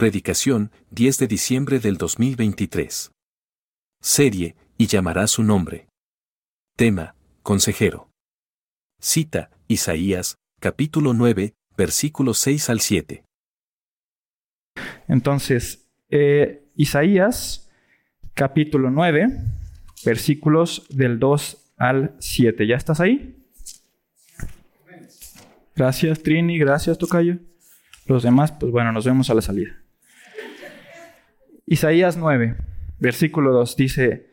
Predicación, 10 de diciembre del 2023. Serie, y llamará su nombre. Tema, Consejero. Cita, Isaías, capítulo 9, versículos 6 al 7. Entonces, eh, Isaías, capítulo 9, versículos del 2 al 7. ¿Ya estás ahí? Gracias, Trini. Gracias, Tocayo. Los demás, pues bueno, nos vemos a la salida. Isaías 9, versículo 2 dice,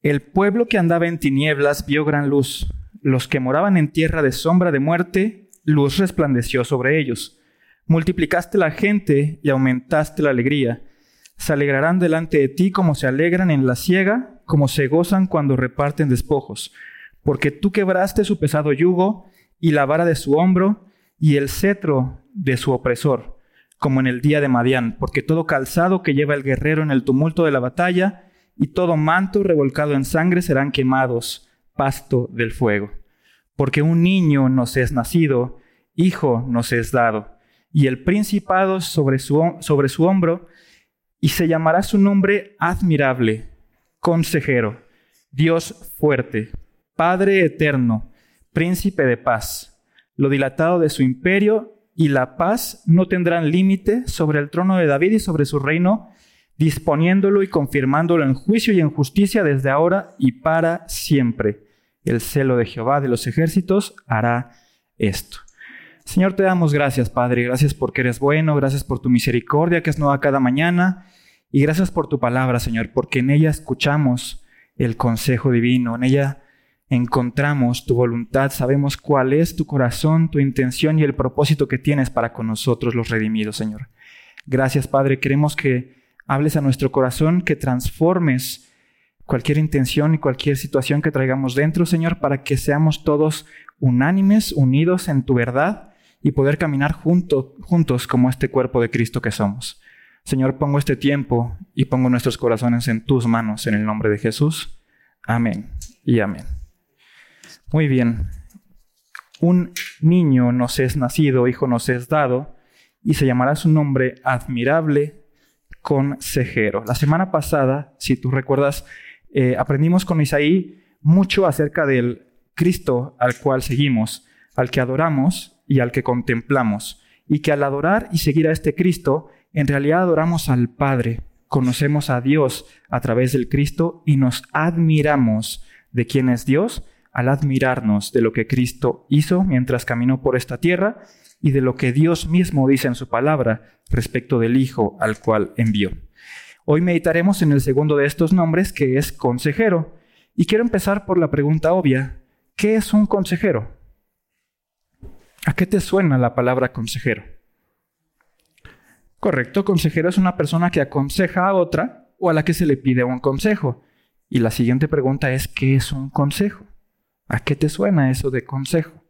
El pueblo que andaba en tinieblas vio gran luz, los que moraban en tierra de sombra de muerte, luz resplandeció sobre ellos. Multiplicaste la gente y aumentaste la alegría. Se alegrarán delante de ti como se alegran en la siega, como se gozan cuando reparten despojos, porque tú quebraste su pesado yugo y la vara de su hombro y el cetro de su opresor como en el día de Madián, porque todo calzado que lleva el guerrero en el tumulto de la batalla y todo manto revolcado en sangre serán quemados, pasto del fuego. Porque un niño nos es nacido, hijo nos es dado, y el principado sobre su, sobre su hombro, y se llamará su nombre admirable, consejero, Dios fuerte, Padre eterno, príncipe de paz. Lo dilatado de su imperio y la paz no tendrán límite sobre el trono de David y sobre su reino, disponiéndolo y confirmándolo en juicio y en justicia desde ahora y para siempre. El celo de Jehová de los ejércitos hará esto. Señor, te damos gracias, Padre, gracias porque eres bueno, gracias por tu misericordia que es nueva cada mañana, y gracias por tu palabra, Señor, porque en ella escuchamos el consejo divino, en ella encontramos tu voluntad, sabemos cuál es tu corazón, tu intención y el propósito que tienes para con nosotros los redimidos, Señor. Gracias, Padre. Queremos que hables a nuestro corazón, que transformes cualquier intención y cualquier situación que traigamos dentro, Señor, para que seamos todos unánimes, unidos en tu verdad y poder caminar juntos como este cuerpo de Cristo que somos. Señor, pongo este tiempo y pongo nuestros corazones en tus manos en el nombre de Jesús. Amén y amén. Muy bien. Un niño nos es nacido, hijo nos es dado, y se llamará su nombre admirable consejero. La semana pasada, si tú recuerdas, eh, aprendimos con Isaí mucho acerca del Cristo al cual seguimos, al que adoramos y al que contemplamos, y que al adorar y seguir a este Cristo, en realidad adoramos al Padre, conocemos a Dios a través del Cristo y nos admiramos de quién es Dios al admirarnos de lo que Cristo hizo mientras caminó por esta tierra y de lo que Dios mismo dice en su palabra respecto del Hijo al cual envió. Hoy meditaremos en el segundo de estos nombres que es consejero. Y quiero empezar por la pregunta obvia, ¿qué es un consejero? ¿A qué te suena la palabra consejero? Correcto, consejero es una persona que aconseja a otra o a la que se le pide un consejo. Y la siguiente pregunta es, ¿qué es un consejo? ¿A qué te suena eso de consejo?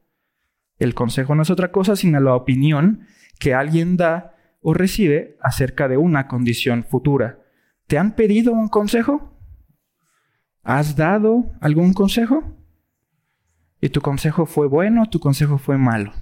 El consejo no es otra cosa sino la opinión que alguien da o recibe acerca de una condición futura. ¿Te han pedido un consejo? ¿Has dado algún consejo? ¿Y tu consejo fue bueno tu consejo fue malo?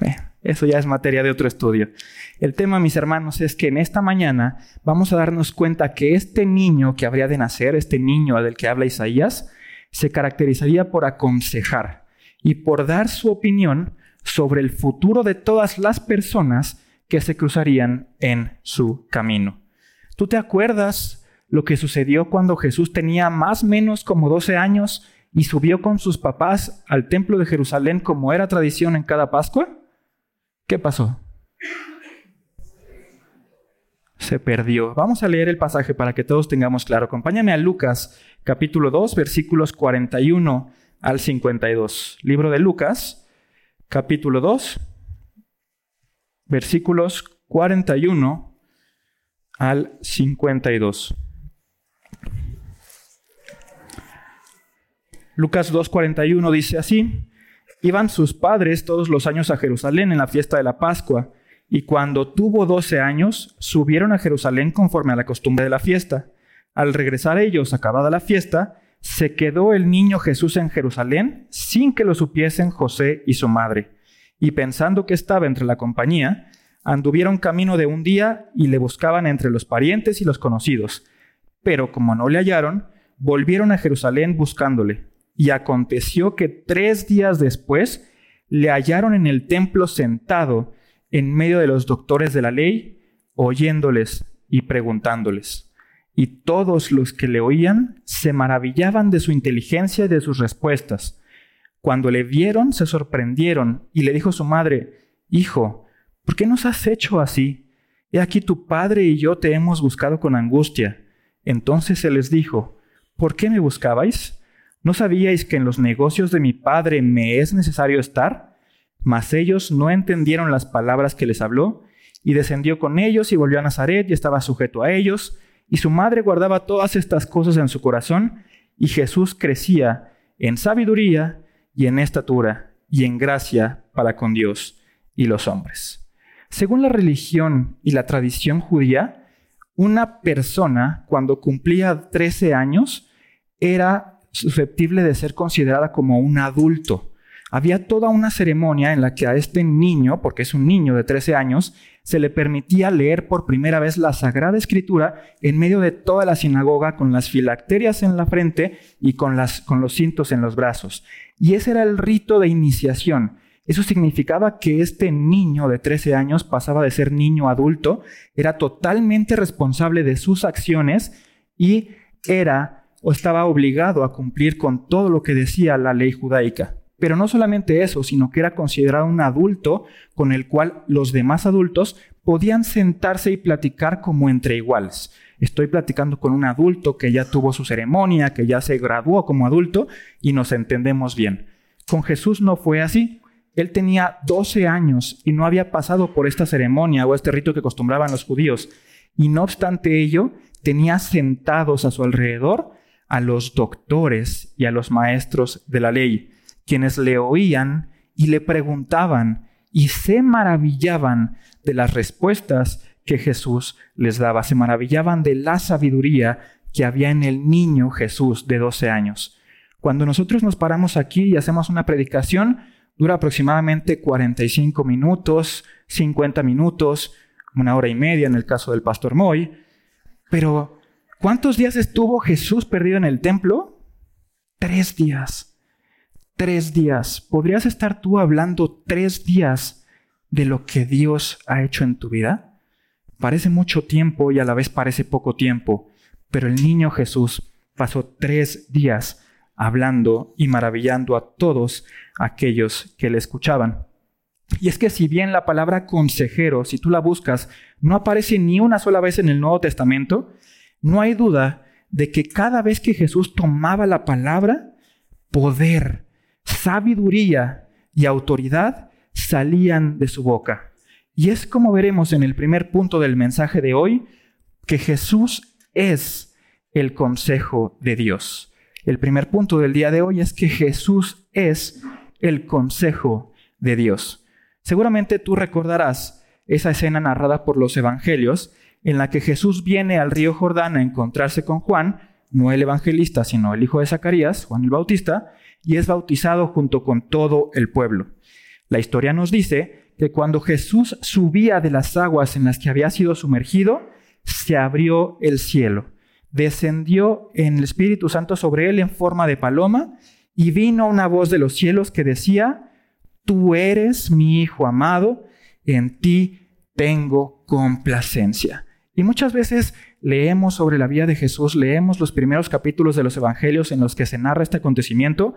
Eh, eso ya es materia de otro estudio. El tema, mis hermanos, es que en esta mañana vamos a darnos cuenta que este niño que habría de nacer, este niño del que habla Isaías, se caracterizaría por aconsejar y por dar su opinión sobre el futuro de todas las personas que se cruzarían en su camino. ¿Tú te acuerdas lo que sucedió cuando Jesús tenía más o menos como 12 años y subió con sus papás al templo de Jerusalén como era tradición en cada Pascua? ¿Qué pasó? Se perdió. Vamos a leer el pasaje para que todos tengamos claro. Acompáñame a Lucas capítulo 2, versículos 41 al 52. Libro de Lucas, capítulo 2, versículos 41 al 52. Lucas 2.41 dice así, iban sus padres todos los años a Jerusalén en la fiesta de la Pascua, y cuando tuvo doce años, subieron a Jerusalén conforme a la costumbre de la fiesta. Al regresar ellos, acabada la fiesta, se quedó el niño Jesús en Jerusalén sin que lo supiesen José y su madre. Y pensando que estaba entre la compañía, anduvieron camino de un día y le buscaban entre los parientes y los conocidos. Pero como no le hallaron, volvieron a Jerusalén buscándole. Y aconteció que tres días después le hallaron en el templo sentado en medio de los doctores de la ley, oyéndoles y preguntándoles. Y todos los que le oían se maravillaban de su inteligencia y de sus respuestas. Cuando le vieron, se sorprendieron y le dijo su madre, Hijo, ¿por qué nos has hecho así? He aquí tu padre y yo te hemos buscado con angustia. Entonces se les dijo, ¿por qué me buscabais? ¿No sabíais que en los negocios de mi padre me es necesario estar? Mas ellos no entendieron las palabras que les habló, y descendió con ellos y volvió a Nazaret y estaba sujeto a ellos, y su madre guardaba todas estas cosas en su corazón, y Jesús crecía en sabiduría y en estatura y en gracia para con Dios y los hombres. Según la religión y la tradición judía, una persona cuando cumplía 13 años era susceptible de ser considerada como un adulto. Había toda una ceremonia en la que a este niño, porque es un niño de 13 años, se le permitía leer por primera vez la Sagrada Escritura en medio de toda la sinagoga con las filacterias en la frente y con, los cintos en los brazos. Y ese era el rito de iniciación. Eso significaba que este niño de 13 años pasaba de ser niño adulto, era totalmente responsable de sus acciones y era o estaba obligado a cumplir con todo lo que decía la ley judaica. Pero no solamente eso, sino que era considerado un adulto con el cual los demás adultos podían sentarse y platicar como entre iguales. Estoy platicando con un adulto que ya tuvo su ceremonia, que ya se graduó como adulto y nos entendemos bien. Con Jesús no fue así. Él tenía 12 años y no había pasado por esta ceremonia o este rito que acostumbraban los judíos. Y no obstante ello, tenía sentados a su alrededor a los doctores y a los maestros de la ley, quienes le oían y le preguntaban y se maravillaban de las respuestas que Jesús les daba, se maravillaban de la sabiduría que había en el niño Jesús de 12 años. Cuando nosotros nos paramos aquí y hacemos una predicación, dura aproximadamente 45 minutos, 50 minutos, una hora y media en el caso del pastor Moy, pero ¿Cuántos días estuvo Jesús perdido en el templo? Tres días. Tres días. ¿Podrías estar tú hablando tres días de lo que Dios ha hecho en tu vida? Parece mucho tiempo y a la vez parece poco tiempo, pero el niño Jesús pasó tres días hablando y maravillando a todos aquellos que le escuchaban. Y es que si bien la palabra consejero, si tú la buscas, no aparece ni una sola vez en el Nuevo Testamento, no hay duda de que cada vez que Jesús tomaba la palabra, poder, sabiduría y autoridad salían de su boca. Y es como veremos en el primer punto del mensaje de hoy, que Jesús es el consejo de Dios. El primer punto del día de hoy es que Jesús es el consejo de Dios. Seguramente tú recordarás esa escena narrada por los evangelios en la que Jesús viene al río Jordán a encontrarse con Juan, no el evangelista, sino el hijo de Zacarías, Juan el Bautista, y es bautizado junto con todo el pueblo. La historia nos dice que cuando Jesús subía de las aguas en las que había sido sumergido, se abrió el cielo, descendió en el Espíritu Santo sobre él en forma de paloma, y vino una voz de los cielos que decía, Tú eres mi Hijo amado, en ti tengo complacencia. Y muchas veces leemos sobre la vida de Jesús, leemos los primeros capítulos de los evangelios en los que se narra este acontecimiento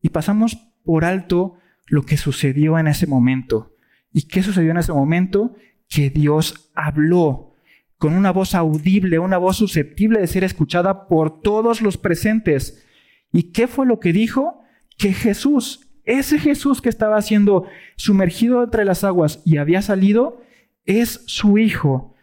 y pasamos por alto lo que sucedió en ese momento. ¿Y qué sucedió en ese momento? Que Dios habló con una voz audible, una voz susceptible de ser escuchada por todos los presentes. ¿Y qué fue lo que dijo? Que Jesús, ese Jesús que estaba siendo sumergido entre las aguas y había salido, es su Hijo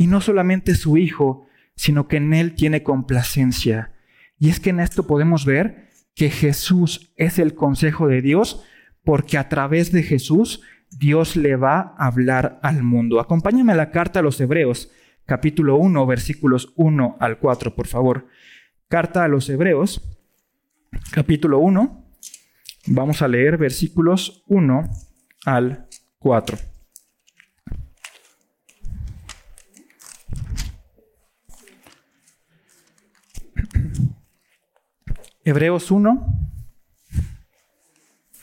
y no solamente su Hijo, sino que en Él tiene complacencia. Y es que en esto podemos ver que Jesús es el consejo de Dios, porque a través de Jesús Dios le va a hablar al mundo. Acompáñame a la carta a los Hebreos, capítulo 1, versículos 1 al 4, por favor. Carta a los Hebreos, capítulo 1. Vamos a leer versículos 1 al 4. Hebreos 1,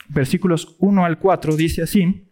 versículos 1 al 4, dice así,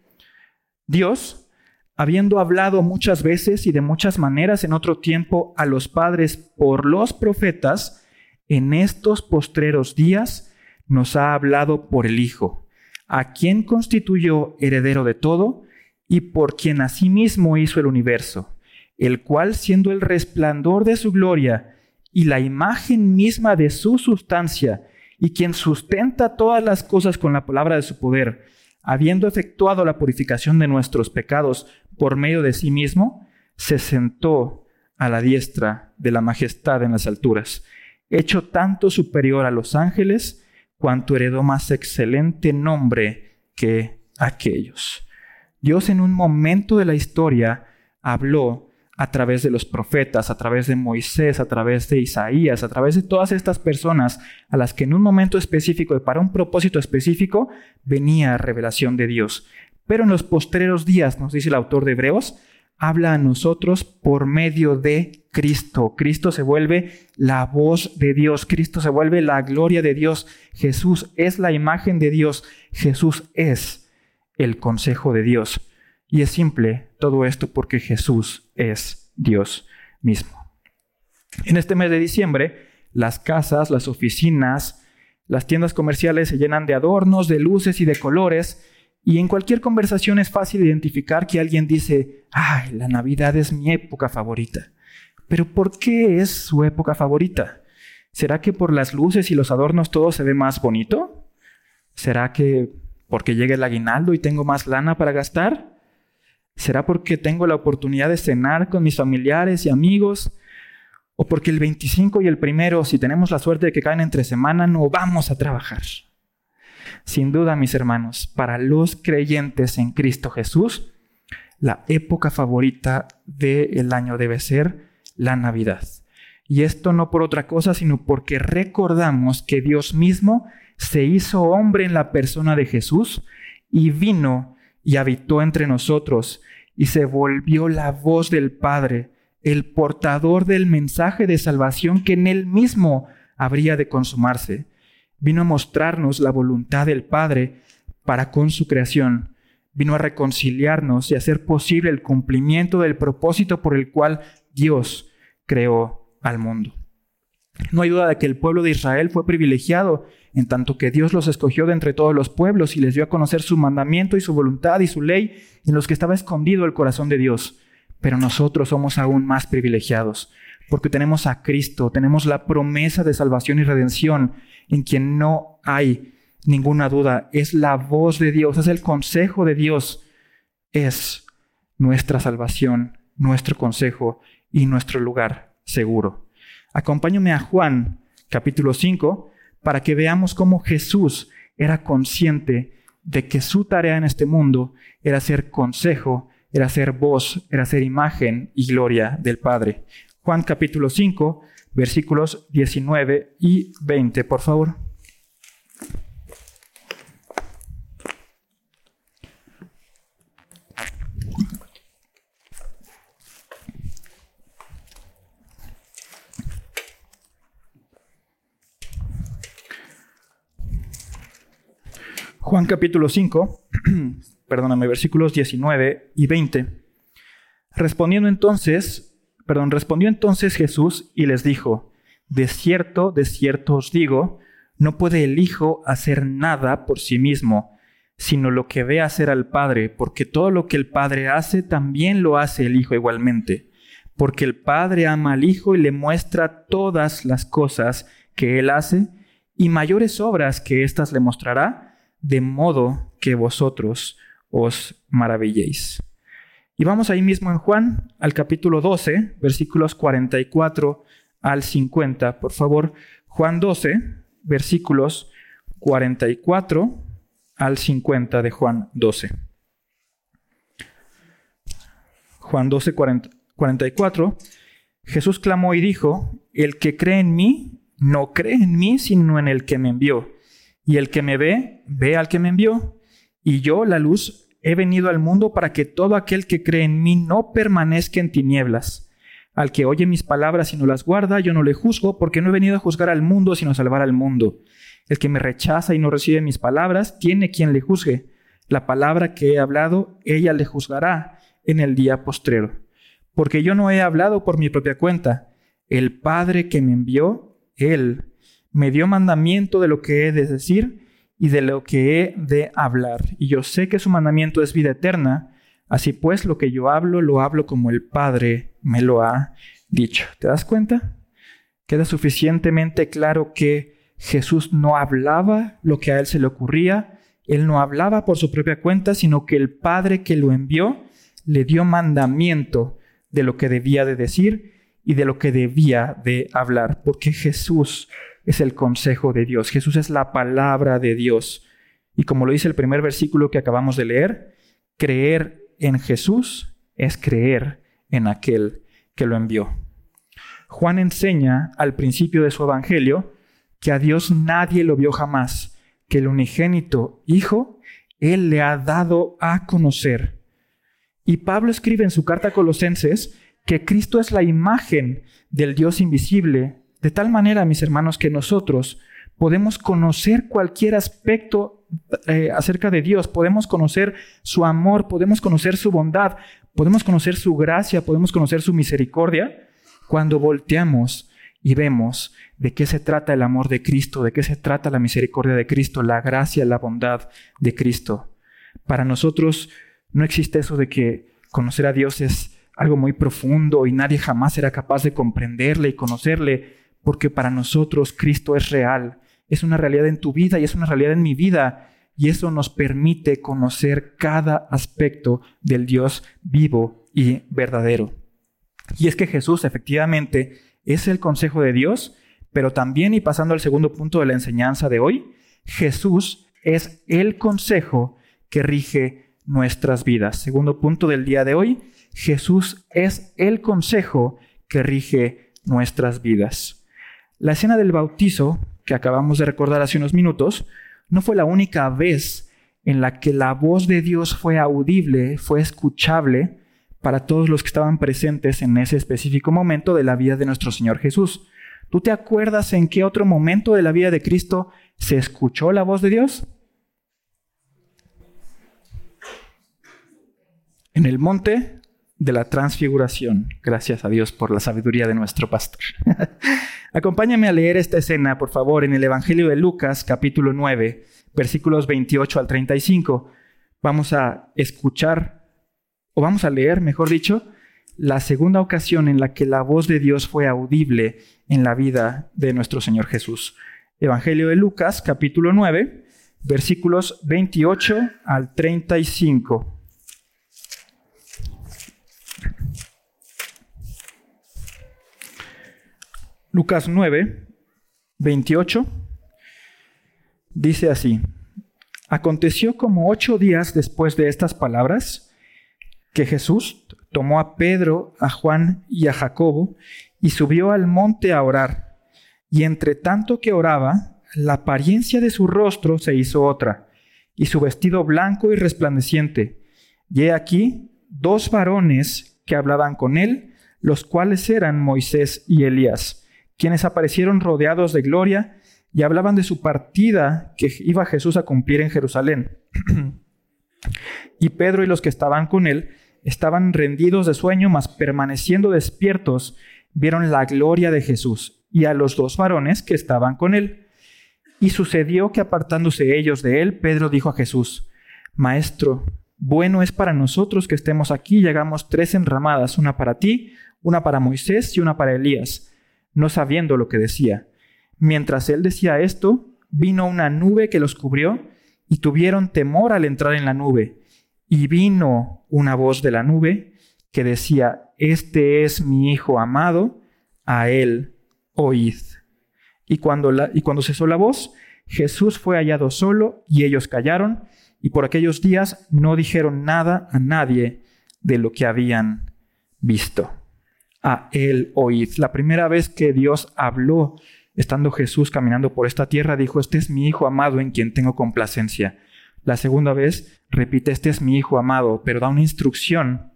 Dios, habiendo hablado muchas veces y de muchas maneras en otro tiempo a los padres por los profetas, en estos postreros días nos ha hablado por el Hijo, a quien constituyó heredero de todo y por quien asimismo hizo el universo, el cual siendo el resplandor de su gloria y la imagen misma de su sustancia, y quien sustenta todas las cosas con la palabra de su poder, habiendo efectuado la purificación de nuestros pecados por medio de sí mismo, se sentó a la diestra de la majestad en las alturas, hecho tanto superior a los ángeles, cuanto heredó más excelente nombre que aquellos. Dios en un momento de la historia habló a través de los profetas, a través de Moisés, a través de Isaías, a través de todas estas personas a las que en un momento específico y para un propósito específico venía revelación de Dios. Pero en los postreros días, nos dice el autor de Hebreos, habla a nosotros por medio de Cristo. Cristo se vuelve la voz de Dios, Cristo se vuelve la gloria de Dios, Jesús es la imagen de Dios, Jesús es el consejo de Dios. Y es simple todo esto porque Jesús es Dios mismo. En este mes de diciembre, las casas, las oficinas, las tiendas comerciales se llenan de adornos, de luces y de colores, y en cualquier conversación es fácil identificar que alguien dice, ay, la Navidad es mi época favorita. Pero ¿por qué es su época favorita? ¿Será que por las luces y los adornos todo se ve más bonito? ¿Será que porque llega el aguinaldo y tengo más lana para gastar? ¿Será porque tengo la oportunidad de cenar con mis familiares y amigos? ¿O porque el 25 y el primero, si tenemos la suerte de que caen entre semana, no vamos a trabajar? Sin duda, mis hermanos, para los creyentes en Cristo Jesús, la época favorita del año debe ser la Navidad. Y esto no por otra cosa, sino porque recordamos que Dios mismo se hizo hombre en la persona de Jesús y vino y habitó entre nosotros y se volvió la voz del Padre, el portador del mensaje de salvación que en él mismo habría de consumarse. Vino a mostrarnos la voluntad del Padre para con su creación. Vino a reconciliarnos y hacer posible el cumplimiento del propósito por el cual Dios creó al mundo. No hay duda de que el pueblo de Israel fue privilegiado en tanto que Dios los escogió de entre todos los pueblos y les dio a conocer su mandamiento y su voluntad y su ley, en los que estaba escondido el corazón de Dios. Pero nosotros somos aún más privilegiados, porque tenemos a Cristo, tenemos la promesa de salvación y redención, en quien no hay ninguna duda, es la voz de Dios, es el consejo de Dios, es nuestra salvación, nuestro consejo y nuestro lugar seguro. Acompáñame a Juan capítulo 5, para que veamos cómo Jesús era consciente de que su tarea en este mundo era ser consejo, era ser voz, era ser imagen y gloria del Padre. Juan capítulo 5, versículos 19 y 20, por favor. Juan capítulo 5, perdóname, versículos 19 y 20. Respondiendo entonces, perdón, respondió entonces Jesús y les dijo, de cierto, de cierto os digo, no puede el Hijo hacer nada por sí mismo, sino lo que ve hacer al Padre, porque todo lo que el Padre hace, también lo hace el Hijo igualmente, porque el Padre ama al Hijo y le muestra todas las cosas que Él hace, y mayores obras que éstas le mostrará, de modo que vosotros os maravilléis. Y vamos ahí mismo en Juan, al capítulo 12, versículos 44 al 50. Por favor, Juan 12, versículos 44 al 50 de Juan 12. Juan 12, 44. Jesús clamó y dijo, el que cree en mí, no cree en mí, sino en el que me envió. Y el que me ve, ve al que me envió. Y yo, la luz, he venido al mundo para que todo aquel que cree en mí no permanezca en tinieblas. Al que oye mis palabras y no las guarda, yo no le juzgo, porque no he venido a juzgar al mundo, sino a salvar al mundo. El que me rechaza y no recibe mis palabras, tiene quien le juzgue. La palabra que he hablado, ella le juzgará en el día postrero. Porque yo no he hablado por mi propia cuenta. El Padre que me envió, Él, me dio mandamiento de lo que he de decir y de lo que he de hablar. Y yo sé que su mandamiento es vida eterna. Así pues, lo que yo hablo, lo hablo como el Padre me lo ha dicho. ¿Te das cuenta? Queda suficientemente claro que Jesús no hablaba lo que a él se le ocurría, él no hablaba por su propia cuenta, sino que el Padre que lo envió le dio mandamiento de lo que debía de decir y de lo que debía de hablar, porque Jesús es el consejo de Dios, Jesús es la palabra de Dios. Y como lo dice el primer versículo que acabamos de leer, creer en Jesús es creer en aquel que lo envió. Juan enseña al principio de su evangelio que a Dios nadie lo vio jamás, que el unigénito Hijo, Él le ha dado a conocer. Y Pablo escribe en su carta a Colosenses que Cristo es la imagen del Dios invisible, de tal manera, mis hermanos, que nosotros podemos conocer cualquier aspecto eh, acerca de Dios, podemos conocer su amor, podemos conocer su bondad, podemos conocer su gracia, podemos conocer su misericordia, cuando volteamos y vemos de qué se trata el amor de Cristo, de qué se trata la misericordia de Cristo, la gracia, la bondad de Cristo. Para nosotros no existe eso de que conocer a Dios es algo muy profundo y nadie jamás será capaz de comprenderle y conocerle, porque para nosotros Cristo es real, es una realidad en tu vida y es una realidad en mi vida, y eso nos permite conocer cada aspecto del Dios vivo y verdadero. Y es que Jesús efectivamente es el consejo de Dios, pero también, y pasando al segundo punto de la enseñanza de hoy, Jesús es el consejo que rige nuestras vidas. Segundo punto del día de hoy, Jesús es el consejo que rige nuestras vidas. La escena del bautizo, que acabamos de recordar hace unos minutos, no fue la única vez en la que la voz de Dios fue audible, fue escuchable, para todos los que estaban presentes en ese específico momento de la vida de nuestro Señor Jesús. ¿Tú te acuerdas en qué otro momento de la vida de Cristo se escuchó la voz de Dios? En el monte de la transfiguración. Gracias a Dios por la sabiduría de nuestro pastor. Acompáñame a leer esta escena, por favor, en el Evangelio de Lucas, capítulo 9, versículos 28 al 35. Vamos a escuchar o vamos a leer, mejor dicho, la segunda ocasión en la que la voz de Dios fue audible en la vida de nuestro Señor Jesús. Evangelio de Lucas, capítulo 9, versículos 28 al 35. Lucas 9, 28, dice así, Aconteció como ocho días después de estas palabras, que Jesús tomó a Pedro, a Juan y a Jacobo y subió al monte a orar. Y entre tanto que oraba, la apariencia de su rostro se hizo otra, y su vestido blanco y resplandeciente. Y he aquí dos varones que hablaban con él, los cuales eran Moisés y Elías, quienes aparecieron rodeados de gloria y hablaban de su partida que iba Jesús a cumplir en Jerusalén. y Pedro y los que estaban con él estaban rendidos de sueño, mas permaneciendo despiertos, vieron la gloria de Jesús y a los dos varones que estaban con él. Y sucedió que apartándose ellos de él, Pedro dijo a Jesús, Maestro, bueno es para nosotros que estemos aquí y hagamos tres enramadas, una para ti, una para Moisés y una para Elías, no sabiendo lo que decía. Mientras él decía esto, vino una nube que los cubrió y tuvieron temor al entrar en la nube. Y vino una voz de la nube que decía, Este es mi Hijo amado, a él oíd. Y cuando, y cuando cesó la voz, Jesús fue hallado solo y ellos callaron, y por aquellos días no dijeron nada a nadie de lo que habían visto. A él oíd. La primera vez que Dios habló, estando Jesús caminando por esta tierra, dijo, Este es mi Hijo amado en quien tengo complacencia. La segunda vez repite, este es mi hijo amado, pero da una instrucción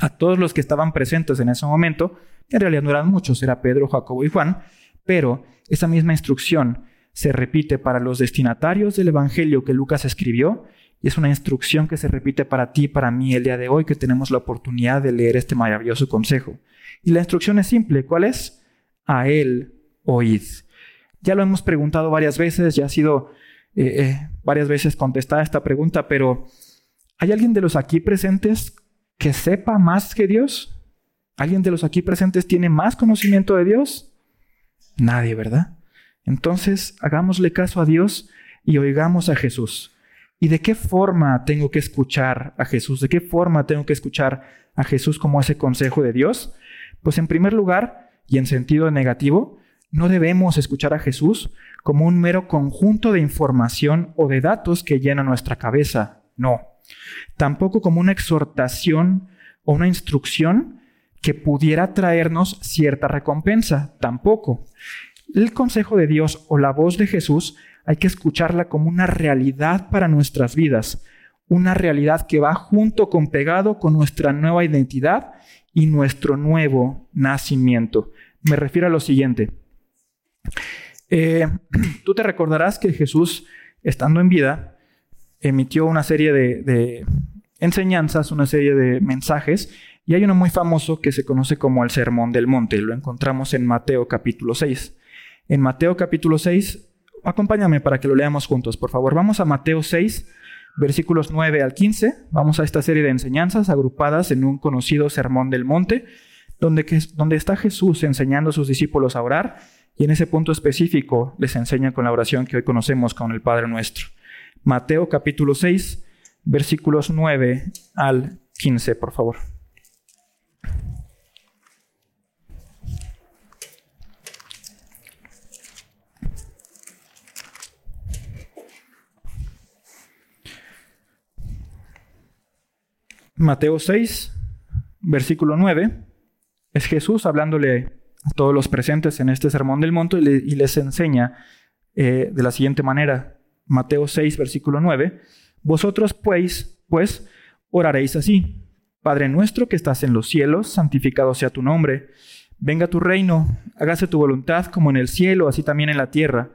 a todos los que estaban presentes en ese momento En realidad no eran muchos, era Pedro, Jacobo y Juan, pero esa misma instrucción se repite para los destinatarios del Evangelio que Lucas escribió es una instrucción que se repite para ti y para mí el día de hoy que tenemos la oportunidad de leer este maravilloso consejo. Y la instrucción es simple, ¿cuál es? A él oíd. Ya lo hemos preguntado varias veces, ya ha sido eh, eh, varias veces contestada esta pregunta, pero ¿hay alguien de los aquí presentes que sepa más que Dios? ¿Alguien de los aquí presentes tiene más conocimiento de Dios? Nadie, ¿verdad? Entonces, hagámosle caso a Dios y oigamos a Jesús. ¿Y de qué forma tengo que escuchar a Jesús? ¿De qué forma tengo que escuchar a Jesús como ese consejo de Dios? Pues en primer lugar, y en sentido negativo, no debemos escuchar a Jesús como un mero conjunto de información o de datos que llena nuestra cabeza. No. Tampoco como una exhortación o una instrucción que pudiera traernos cierta recompensa. Tampoco. El consejo de Dios o la voz de Jesús hay que escucharla como una realidad para nuestras vidas, una realidad que va junto con pegado con nuestra nueva identidad y nuestro nuevo nacimiento. Me refiero a lo siguiente. Eh, tú te recordarás que Jesús, estando en vida, emitió una serie de, de enseñanzas, una serie de mensajes, y hay uno muy famoso que se conoce como el Sermón del Monte. Lo encontramos en Mateo capítulo 6 en Mateo capítulo 6. Acompáñame para que lo leamos juntos, por favor. Vamos a Mateo 6, versículos 9 al 15. Vamos a esta serie de enseñanzas agrupadas en un conocido sermón del monte, donde, donde está Jesús enseñando a sus discípulos a orar y en ese punto específico les enseña con la oración que hoy conocemos con el Padre nuestro. Mateo capítulo 6, versículos 9 al 15, por favor. Mateo 6, versículo 9, es Jesús hablándole a todos los presentes en este sermón del monte y, les enseña eh, de la siguiente manera. Mateo 6, versículo 9, vosotros pues, pues, oraréis así. Padre nuestro que estás en los cielos, santificado sea tu nombre. Venga tu reino, hágase tu voluntad como en el cielo, así también en la tierra.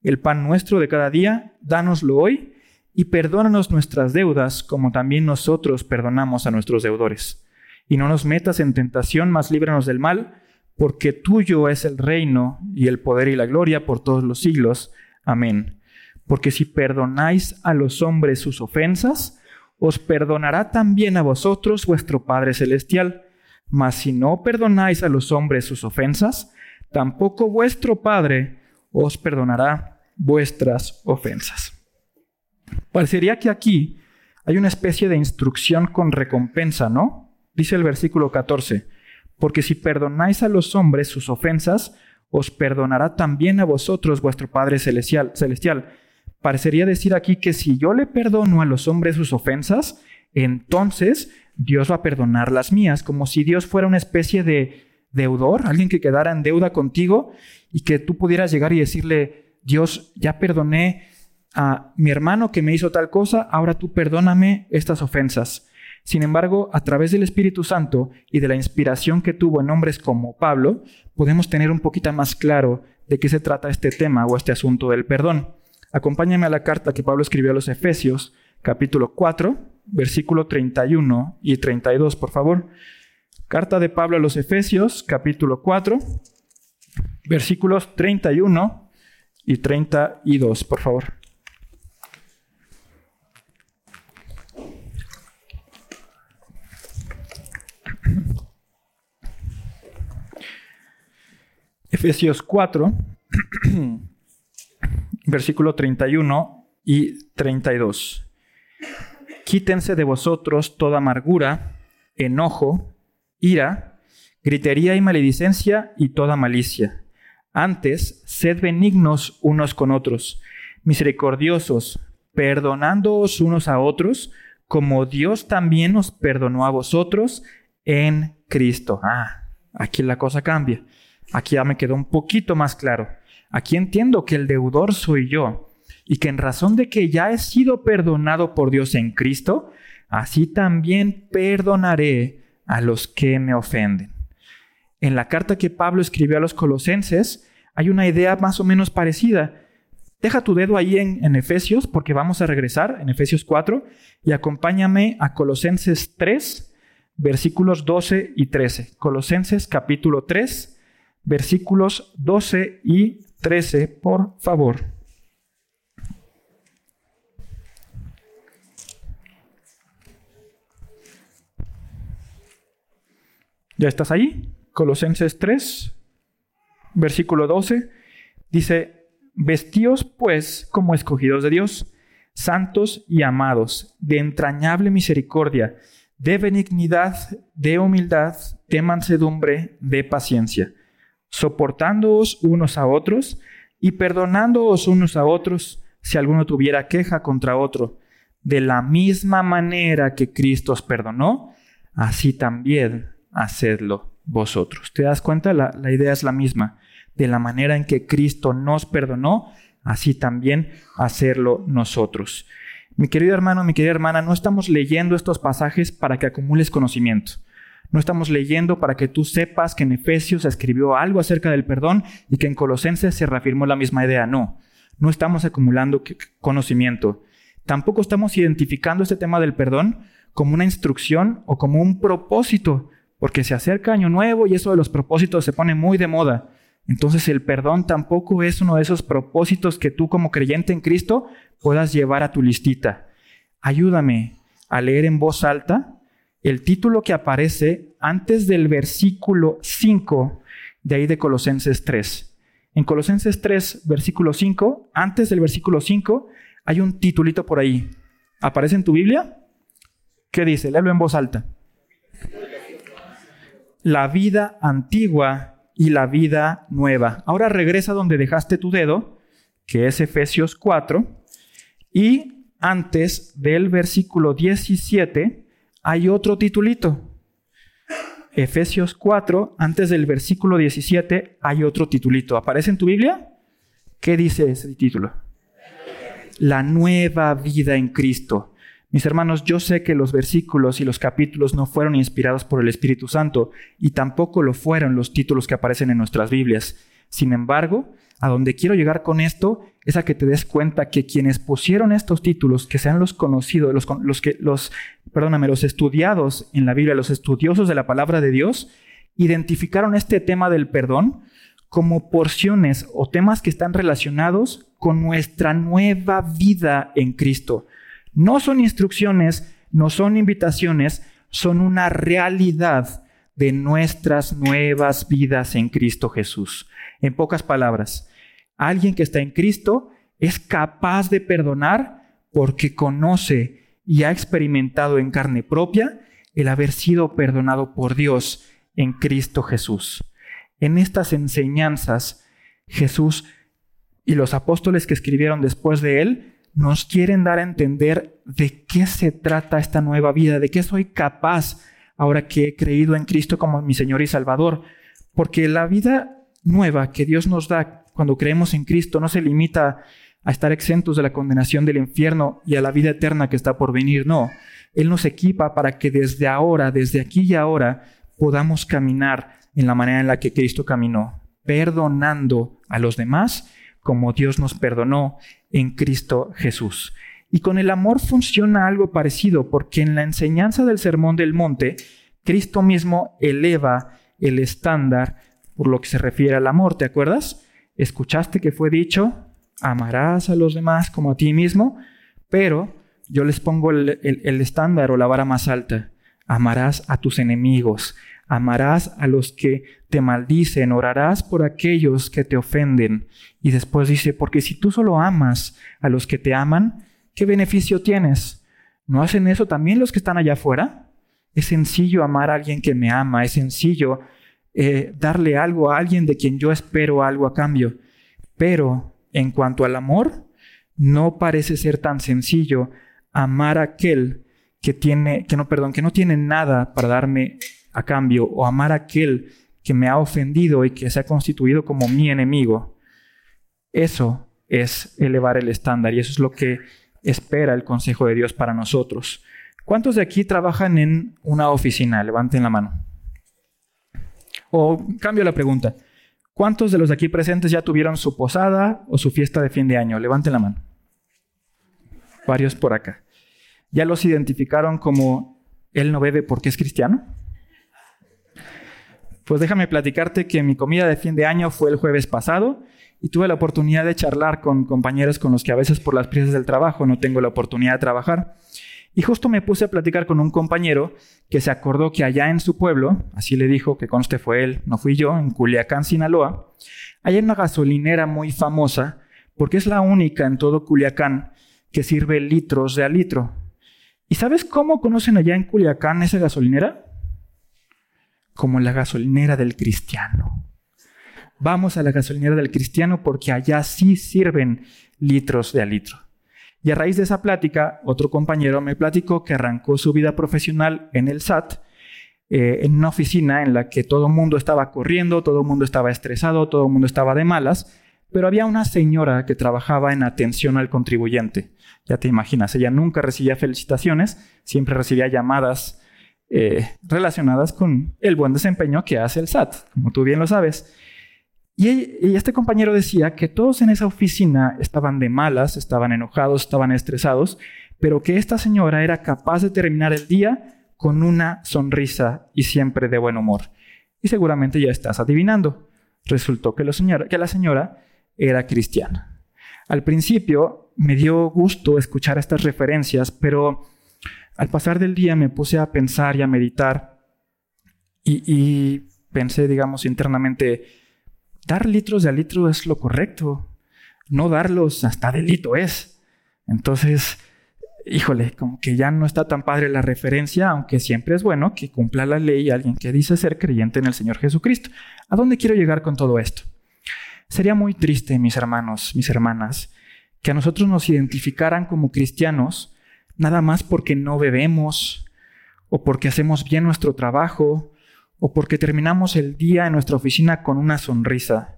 El pan nuestro de cada día, dánoslo hoy y perdónanos nuestras deudas como también nosotros perdonamos a nuestros deudores. Y no nos metas en tentación, mas líbranos del mal, porque tuyo es el reino y el poder y la gloria por todos los siglos. Amén. Porque si perdonáis a los hombres sus ofensas, os perdonará también a vosotros vuestro Padre Celestial. Mas si no perdonáis a los hombres sus ofensas, tampoco vuestro Padre os perdonará vuestras ofensas. Parecería que aquí hay una especie de instrucción con recompensa, ¿no? Dice el versículo 14, porque si perdonáis a los hombres sus ofensas, os perdonará también a vosotros vuestro Padre celestial. celestial. Parecería decir aquí que si yo le perdono a los hombres sus ofensas, entonces Dios va a perdonar las mías, como si Dios fuera una especie de deudor, alguien que quedara en deuda contigo y que tú pudieras llegar y decirle, Dios, ya perdoné a mi hermano que me hizo tal cosa, ahora tú perdóname estas ofensas. Sin embargo, a través del Espíritu Santo y de la inspiración que tuvo en hombres como Pablo, podemos tener un poquito más claro de qué se trata este tema o este asunto del perdón. Acompáñame a la carta que Pablo escribió a los Efesios, capítulo 4, versículo 31 y 32, por favor. Carta de Pablo a los Efesios, capítulo 4, versículos 31 y 32, por favor. Efesios 4, versículo 31 y 32. Quítense de vosotros toda amargura, enojo, ira, gritería y maledicencia y toda malicia. Antes, sed benignos unos con otros, misericordiosos, perdonándoos unos a otros, como Dios también os perdonó a vosotros en Cristo. Ah, aquí la cosa cambia. Aquí ya me quedó un poquito más claro. Aquí entiendo que el deudor soy yo y que en razón de que ya he sido perdonado por Dios en Cristo, así también perdonaré a los que me ofenden. En la carta que Pablo escribió a los colosenses hay una idea más o menos parecida. Deja tu dedo ahí en, Efesios porque vamos a regresar en Efesios 4 y acompáñame a Colosenses 3, versículos 12 y 13. Colosenses capítulo 3, versículos 12 y 13, por favor. ¿Ya estás ahí? Colosenses 3, versículo 12, dice, Vestíos pues como escogidos de Dios, santos y amados, de entrañable misericordia, de benignidad, de humildad, de mansedumbre, de paciencia, soportándoos unos a otros y perdonándoos unos a otros si alguno tuviera queja contra otro. De la misma manera que Cristo os perdonó, así también hacedlo vosotros. ¿Te das cuenta? La, la idea es la misma. De la manera en que Cristo nos perdonó, así también hacerlo nosotros. Mi querido hermano, mi querida hermana, no estamos leyendo estos pasajes para que acumules conocimiento. No estamos leyendo para que tú sepas que en Efesios se escribió algo acerca del perdón y que en Colosenses se reafirmó la misma idea. No, no estamos acumulando conocimiento. Tampoco estamos identificando este tema del perdón como una instrucción o como un propósito porque se acerca Año Nuevo y eso de los propósitos se pone muy de moda. Entonces el perdón tampoco es uno de esos propósitos que tú como creyente en Cristo puedas llevar a tu listita. Ayúdame a leer en voz alta el título que aparece antes del versículo 5 de ahí de Colosenses 3. En Colosenses 3, versículo 5, antes del versículo 5, hay un titulito por ahí. ¿Aparece en tu Biblia? ¿Qué dice? Léelo en voz alta la vida antigua y la vida nueva. Ahora regresa donde dejaste tu dedo, que es Efesios 4, y antes del versículo 17 hay otro titulito. Efesios 4, antes del versículo 17 hay otro titulito. ¿Aparece en tu Biblia? ¿Qué dice ese título? La nueva vida en Cristo. Mis hermanos, yo sé que los versículos y los capítulos no fueron inspirados por el Espíritu Santo y tampoco lo fueron los títulos que aparecen en nuestras Biblias. Sin embargo, a donde quiero llegar con esto es a que te des cuenta que quienes pusieron estos títulos, que sean los conocidos, los, los que los, perdóname, los estudiados en la Biblia, los estudiosos de la palabra de Dios, identificaron este tema del perdón como porciones o temas que están relacionados con nuestra nueva vida en Cristo. No son instrucciones, no son invitaciones, son una realidad de nuestras nuevas vidas en Cristo Jesús. En pocas palabras, alguien que está en Cristo es capaz de perdonar porque conoce y ha experimentado en carne propia el haber sido perdonado por Dios en Cristo Jesús. En estas enseñanzas, Jesús y los apóstoles que escribieron después de él nos quieren dar a entender de qué se trata esta nueva vida, de qué soy capaz ahora que he creído en Cristo como mi Señor y Salvador. Porque la vida nueva que Dios nos da cuando creemos en Cristo no se limita a estar exentos de la condenación del infierno y a la vida eterna que está por venir, no. Él nos equipa para que desde ahora, desde aquí y ahora, podamos caminar en la manera en la que Cristo caminó, perdonando a los demás como Dios nos perdonó en Cristo Jesús. Y con el amor funciona algo parecido, porque en la enseñanza del Sermón del Monte, Cristo mismo eleva el estándar por lo que se refiere al amor, ¿te acuerdas? Escuchaste que fue dicho, amarás a los demás como a ti mismo, pero yo les pongo el, estándar o la vara más alta, amarás a tus enemigos, amarás a los que te maldicen, orarás por aquellos que te ofenden. Y después dice, porque si tú solo amas a los que te aman, ¿qué beneficio tienes? ¿No hacen eso también los que están allá afuera? Es sencillo amar a alguien que me ama, es sencillo eh, darle algo a alguien de quien yo espero algo a cambio. Pero en cuanto al amor, no parece ser tan sencillo amar a aquel que tiene, que no, perdón, que no tiene nada para darme a cambio o amar a aquel que me ha ofendido y que se ha constituido como mi enemigo. Eso es elevar el estándar y eso es lo que espera el consejo de Dios para nosotros. ¿Cuántos de aquí trabajan en una oficina? Levanten la mano. O cambio la pregunta. ¿Cuántos de los aquí presentes ya tuvieron su posada o su fiesta de fin de año? Levanten la mano. Varios por acá. ¿Ya los identificaron como él no bebe porque es cristiano? Pues déjame platicarte que mi comida de fin de año fue el jueves pasado y tuve la oportunidad de charlar con compañeros con los que a veces por las prisas del trabajo no tengo la oportunidad de trabajar. Y justo me puse a platicar con un compañero que se acordó que allá en su pueblo, así le dijo, que conste fue él, no fui yo, en Culiacán, Sinaloa, hay una gasolinera muy famosa porque es la única en todo Culiacán que sirve litros de a litro. ¿Y sabes cómo conocen allá en Culiacán esa gasolinera? Como la gasolinera del cristiano. Vamos a la gasolinera del cristiano porque allá sí sirven litros de a litro. Y a raíz de esa plática, otro compañero me platicó que arrancó su vida profesional en el SAT, eh, en una oficina en la que todo el mundo estaba corriendo, todo el mundo estaba estresado, todo el mundo estaba de malas, pero había una señora que trabajaba en atención al contribuyente. Ya te imaginas, ella nunca recibía felicitaciones, siempre recibía llamadas eh, relacionadas con el buen desempeño que hace el SAT, como tú bien lo sabes. Y, este compañero decía que todos en esa oficina estaban de malas, estaban enojados, estaban estresados, pero que esta señora era capaz de terminar el día con una sonrisa y siempre de buen humor. Y seguramente ya estás adivinando. Resultó que la señora, era cristiana. Al principio me dio gusto escuchar estas referencias, pero al pasar del día me puse a pensar y a meditar y pensé, digamos, internamente, dar litros de a litro es lo correcto. No darlos hasta delito es. Entonces, híjole, como que ya no está tan padre la referencia, aunque siempre es bueno que cumpla la ley alguien que dice ser creyente en el Señor Jesucristo. ¿A dónde quiero llegar con todo esto? Sería muy triste, mis hermanos, mis hermanas, que a nosotros nos identificaran como cristianos nada más porque no bebemos o porque hacemos bien nuestro trabajo o porque terminamos el día en nuestra oficina con una sonrisa.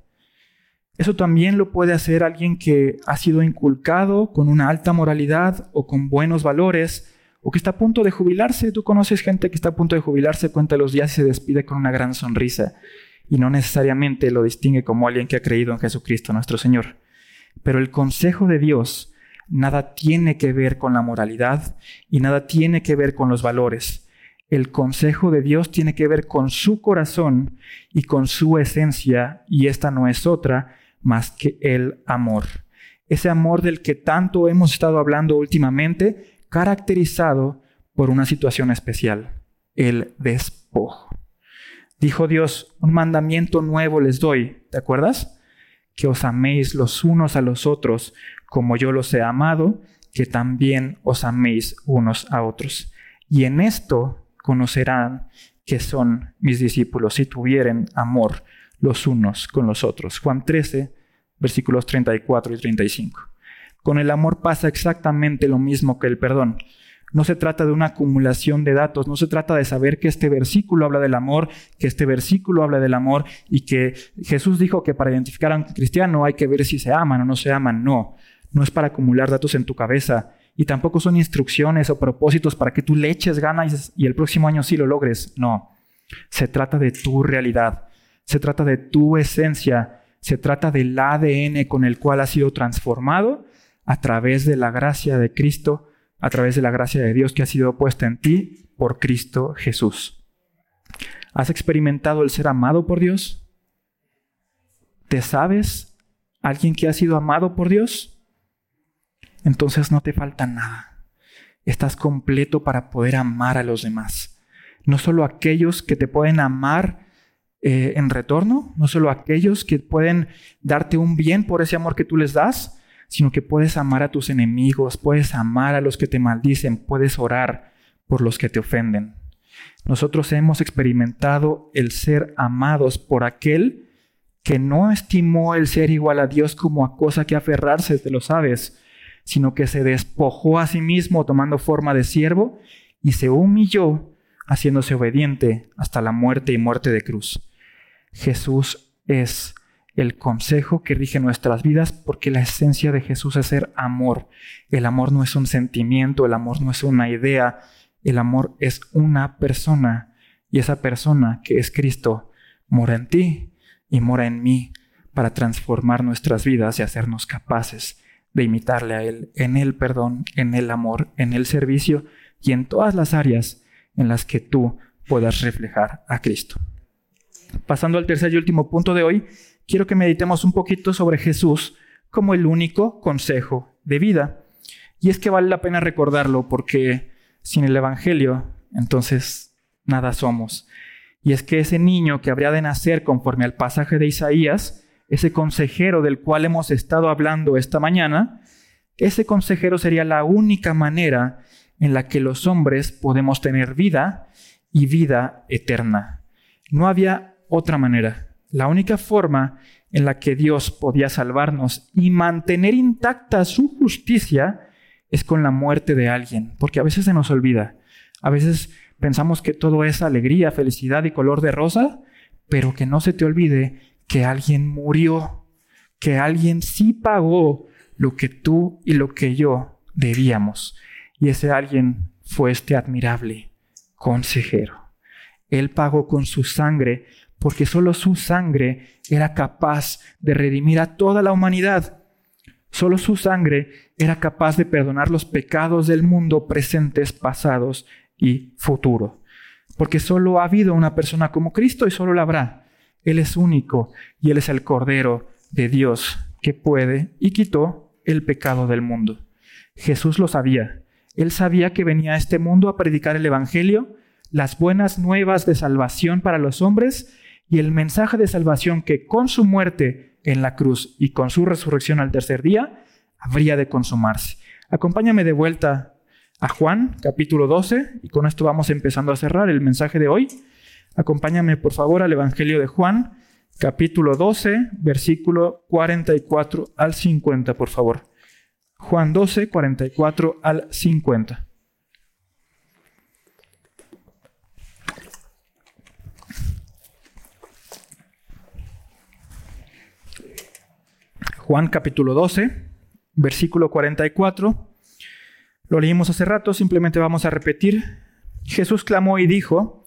Eso también lo puede hacer alguien que ha sido inculcado con una alta moralidad o con buenos valores o que está a punto de jubilarse. Tú conoces gente que está a punto de jubilarse, cuenta los días y se despide con una gran sonrisa y no necesariamente lo distingue como alguien que ha creído en Jesucristo nuestro Señor. Pero el consejo de Dios nada tiene que ver con la moralidad y nada tiene que ver con los valores el consejo de Dios tiene que ver con su corazón y con su esencia, y esta no es otra más que el amor. Ese amor del que tanto hemos estado hablando últimamente, caracterizado por una situación especial, el despojo. Dijo Dios, un mandamiento nuevo les doy, ¿te acuerdas? Que os améis los unos a los otros como yo los he amado, que también os améis unos a otros. Y en esto conocerán que son mis discípulos si tuvieren amor los unos con los otros. Juan 13, versículos 34 y 35. Con el amor pasa exactamente lo mismo que el perdón. No se trata de una acumulación de datos, no se trata de saber que este versículo habla del amor, que este versículo habla del amor y que Jesús dijo que para identificar a un cristiano hay que ver si se aman o no se aman. No, no es para acumular datos en tu cabeza, y tampoco son instrucciones o propósitos para que tú le eches ganas y el próximo año sí lo logres. No, se trata de tu realidad, se trata de tu esencia, se trata del ADN con el cual has sido transformado a través de la gracia de Cristo, a través de la gracia de Dios que ha sido puesta en ti por Cristo Jesús. ¿Has experimentado el ser amado por Dios? ¿Te sabes alguien que ha sido amado por Dios? Entonces no te falta nada. Estás completo para poder amar a los demás. No solo aquellos que te pueden amar eh, en retorno, no solo aquellos que pueden darte un bien por ese amor que tú les das, sino que puedes amar a tus enemigos, puedes amar a los que te maldicen, puedes orar por los que te ofenden. Nosotros hemos experimentado el ser amados por aquel que no estimó el ser igual a Dios como a cosa que aferrarse, te lo sabes, sino que se despojó a sí mismo tomando forma de siervo y se humilló haciéndose obediente hasta la muerte y muerte de cruz. Jesús es el consejo que rige nuestras vidas porque la esencia de Jesús es ser amor. El amor no es un sentimiento, el amor no es una idea, el amor es una persona y esa persona que es Cristo mora en ti y mora en mí para transformar nuestras vidas y hacernos capaces de imitarle a Él en el perdón, en el amor, en el servicio y en todas las áreas en las que tú puedas reflejar a Cristo. Pasando al tercer y último punto de hoy, quiero que meditemos un poquito sobre Jesús como el único consejo de vida. Y es que vale la pena recordarlo porque sin el Evangelio, entonces nada somos. Y es que ese niño que habría de nacer conforme al pasaje de Isaías, ese consejero del cual hemos estado hablando esta mañana, ese consejero sería la única manera en la que los hombres podemos tener vida y vida eterna. No había otra manera. La única forma en la que Dios podía salvarnos y mantener intacta su justicia es con la muerte de alguien, porque a veces se nos olvida. A veces pensamos que todo es alegría, felicidad y color de rosa, pero que no se te olvide que alguien murió, que alguien sí pagó lo que tú y lo que yo debíamos. Y ese alguien fue este admirable consejero. Él pagó con su sangre porque solo su sangre era capaz de redimir a toda la humanidad. Solo su sangre era capaz de perdonar los pecados del mundo presentes, pasados y futuro. Porque solo ha habido una persona como Cristo y solo la habrá. Él es único y Él es el Cordero de Dios que puede y quitó el pecado del mundo. Jesús lo sabía. Él sabía que venía a este mundo a predicar el Evangelio, las buenas nuevas de salvación para los hombres y el mensaje de salvación que con su muerte en la cruz y con su resurrección al tercer día habría de consumarse. Acompáñame de vuelta a Juan capítulo 12 y con esto vamos empezando a cerrar el mensaje de hoy. Acompáñame por favor al Evangelio de Juan capítulo 12 versículo 44 al 50 por favor. Juan 12 44 al 50. Juan capítulo 12, versículo 44. Lo leímos hace rato, simplemente vamos a repetir. Jesús clamó y dijo,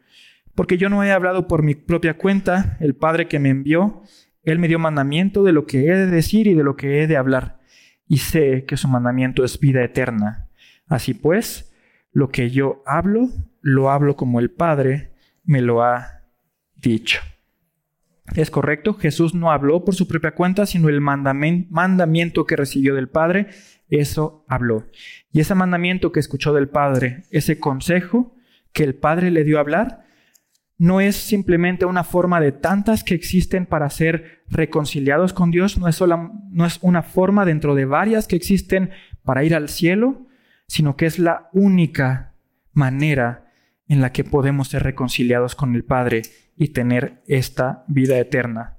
Porque yo no he hablado por mi propia cuenta, el Padre que me envió, Él me dio mandamiento de lo que he de decir y de lo que he de hablar, y sé que su mandamiento es vida eterna. Así pues, lo que yo hablo, lo hablo como el Padre me lo ha dicho. Es correcto, Jesús no habló por su propia cuenta, sino el mandamiento que recibió del Padre, eso habló. Y ese mandamiento que escuchó del Padre, ese consejo que el Padre le dio a hablar, no es simplemente una forma de tantas que existen para ser reconciliados con Dios, no es, no es una forma dentro de varias que existen para ir al cielo, sino que es la única manera en la que podemos ser reconciliados con el Padre y tener esta vida eterna.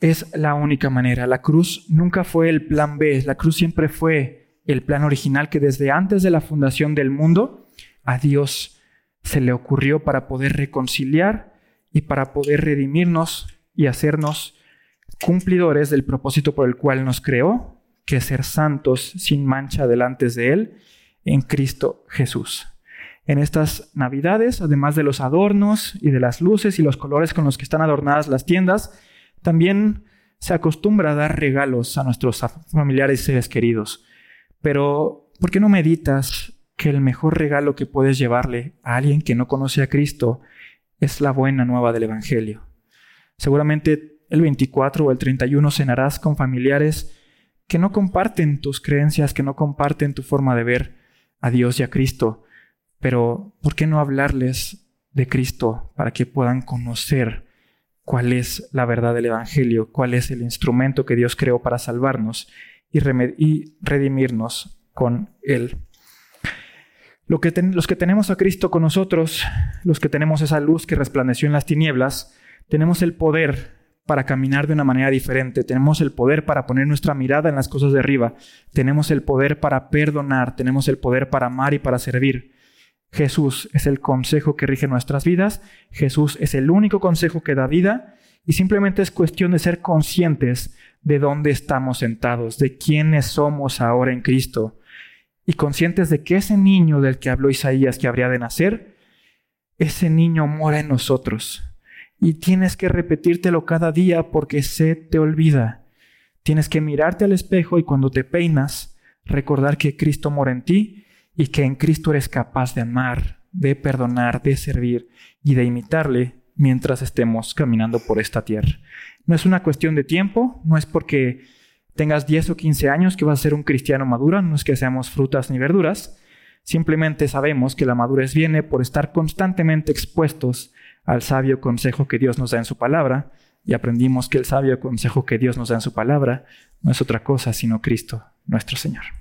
Es la única manera. La cruz nunca fue el plan B, la cruz siempre fue el plan original que desde antes de la fundación del mundo a Dios se le ocurrió para poder reconciliar y para poder redimirnos y hacernos cumplidores del propósito por el cual nos creó, que es ser santos sin mancha delante de Él en Cristo Jesús en estas navidades, además de los adornos y de las luces y los colores con los que están adornadas las tiendas, también se acostumbra a dar regalos a nuestros familiares y seres queridos. Pero, ¿por qué no meditas que el mejor regalo que puedes llevarle a alguien que no conoce a Cristo es la buena nueva del Evangelio? Seguramente el 24 o el 31 cenarás con familiares que no comparten tus creencias, que no comparten tu forma de ver a Dios y a Cristo. Pero, ¿por qué no hablarles de Cristo para que puedan conocer cuál es la verdad del Evangelio, cuál es el instrumento que Dios creó para salvarnos y, redimirnos con Él? Los que tenemos a Cristo con nosotros, los que tenemos esa luz que resplandeció en las tinieblas, tenemos el poder para caminar de una manera diferente, tenemos el poder para poner nuestra mirada en las cosas de arriba, tenemos el poder para perdonar, tenemos el poder para amar y para servir. Jesús es el consejo que rige nuestras vidas, Jesús es el único consejo que da vida. Y simplemente es cuestión de ser conscientes de dónde estamos sentados, de quiénes somos ahora en Cristo y conscientes de que ese niño del que habló Isaías que habría de nacer, ese niño mora en nosotros. Y tienes que repetírtelo cada día porque se te olvida. Tienes que mirarte al espejo y cuando te peinas, recordar que Cristo mora en ti y que en Cristo eres capaz de amar, de perdonar, de servir y de imitarle mientras estemos caminando por esta tierra. No es una cuestión de tiempo, no es porque tengas 10 o 15 años que vas a ser un cristiano maduro, no es que seamos frutas ni verduras, simplemente sabemos que la madurez viene por estar constantemente expuestos al sabio consejo que Dios nos da en su palabra, y aprendimos que el sabio consejo que Dios nos da en su palabra no es otra cosa sino Cristo, nuestro Señor.